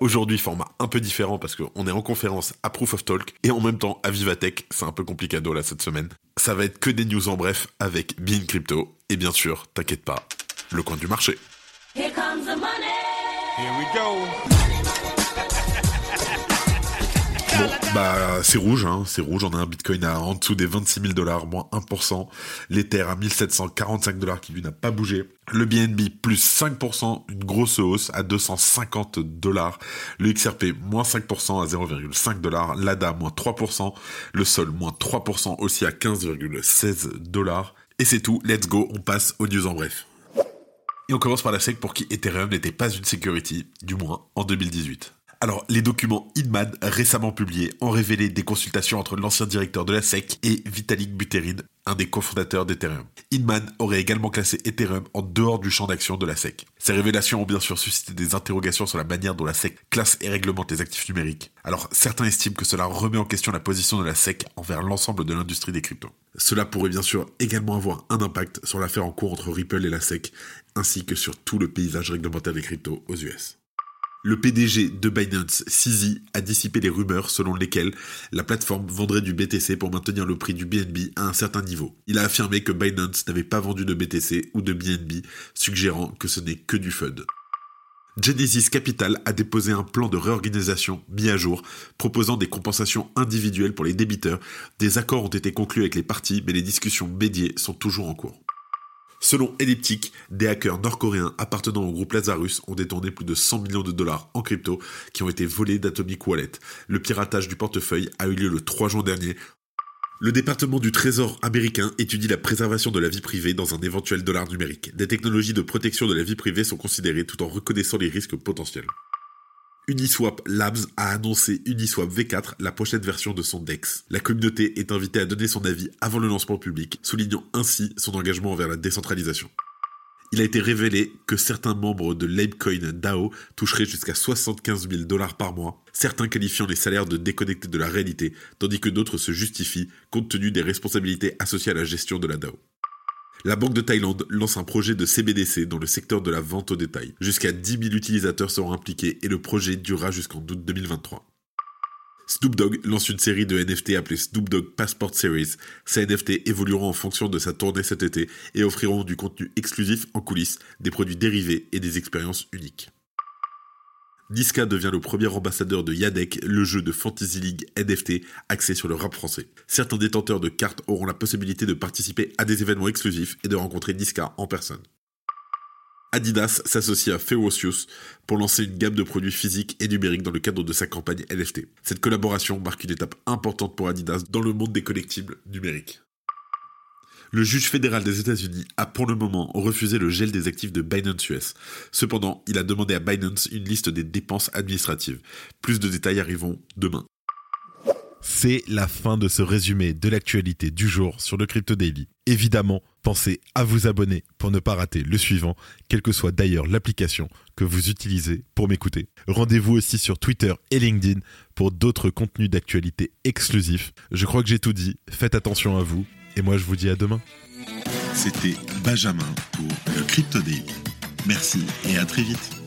Aujourd'hui, format un peu différent parce qu'on est en conférence à Proof of Talk et en même temps à Vivatech. C'est un peu complicado là cette semaine. Ça va être que des news en bref avec Bean Crypto. Et bien sûr, t'inquiète pas, le coin du marché. Here comes the money. Here we go. Bon, bah c'est rouge, hein, c'est rouge. On a un Bitcoin à en dessous des 26 000 dollars, moins 1%. L'Ether à 1745 dollars qui lui n'a pas bougé. Le BNB plus 5%, une grosse hausse à 250 dollars. Le XRP moins 5% à 0,5 dollars. L'ADA moins 3%. Le Sol moins 3% aussi à 15,16 dollars. Et c'est tout, let's go, on passe aux news en bref. Et on commence par la SEC pour qui Ethereum n'était pas une security, du moins en 2018. Alors, les documents Inman récemment publiés ont révélé des consultations entre l'ancien directeur de la SEC et Vitalik Buterin, un des cofondateurs d'Ethereum. Inman aurait également classé Ethereum en dehors du champ d'action de la SEC. Ces révélations ont bien sûr suscité des interrogations sur la manière dont la SEC classe et réglemente les actifs numériques. Alors, certains estiment que cela remet en question la position de la SEC envers l'ensemble de l'industrie des cryptos. Cela pourrait bien sûr également avoir un impact sur l'affaire en cours entre Ripple et la SEC, ainsi que sur tout le paysage réglementaire des cryptos aux US. Le PDG de Binance, CZ, a dissipé les rumeurs selon lesquelles la plateforme vendrait du BTC pour maintenir le prix du BNB à un certain niveau. Il a affirmé que Binance n'avait pas vendu de BTC ou de BNB, suggérant que ce n'est que du FUD. Genesis Capital a déposé un plan de réorganisation mis à jour, proposant des compensations individuelles pour les débiteurs. Des accords ont été conclus avec les parties, mais les discussions médiées sont toujours en cours. Selon Elliptic, des hackers nord-coréens appartenant au groupe Lazarus ont détourné plus de 100 millions de dollars en crypto qui ont été volés d'Atomic Wallet. Le piratage du portefeuille a eu lieu le 3 juin dernier. Le département du Trésor américain étudie la préservation de la vie privée dans un éventuel dollar numérique. Des technologies de protection de la vie privée sont considérées tout en reconnaissant les risques potentiels. Uniswap Labs a annoncé Uniswap V4, la prochaine version de son DEX. La communauté est invitée à donner son avis avant le lancement public, soulignant ainsi son engagement envers la décentralisation. Il a été révélé que certains membres de Labecoin DAO toucheraient jusqu'à 75 000 dollars par mois, certains qualifiant les salaires de déconnectés de la réalité, tandis que d'autres se justifient compte tenu des responsabilités associées à la gestion de la DAO. La Banque de Thaïlande lance un projet de CBDC dans le secteur de la vente au détail. Jusqu'à 10 000 utilisateurs seront impliqués et le projet durera jusqu'en août 2023. Snoop Dogg lance une série de NFT appelée Snoop Dogg Passport Series. Ces NFT évolueront en fonction de sa tournée cet été et offriront du contenu exclusif en coulisses, des produits dérivés et des expériences uniques. Niska devient le premier ambassadeur de Yadek, le jeu de Fantasy League NFT axé sur le rap français. Certains détenteurs de cartes auront la possibilité de participer à des événements exclusifs et de rencontrer Niska en personne. Adidas s'associe à Feocius pour lancer une gamme de produits physiques et numériques dans le cadre de sa campagne NFT. Cette collaboration marque une étape importante pour Adidas dans le monde des collectibles numériques. Le juge fédéral des États-Unis a pour le moment refusé le gel des actifs de Binance US. Cependant, il a demandé à Binance une liste des dépenses administratives. Plus de détails arriveront demain. C'est la fin de ce résumé de l'actualité du jour sur le Crypto Daily. Évidemment, pensez à vous abonner pour ne pas rater le suivant, quelle que soit d'ailleurs l'application que vous utilisez pour m'écouter. Rendez-vous aussi sur Twitter et LinkedIn pour d'autres contenus d'actualité exclusifs. Je crois que j'ai tout dit, faites attention à vous et moi, je vous dis à demain. C'était Benjamin pour le Crypto Daily. Merci et à très vite.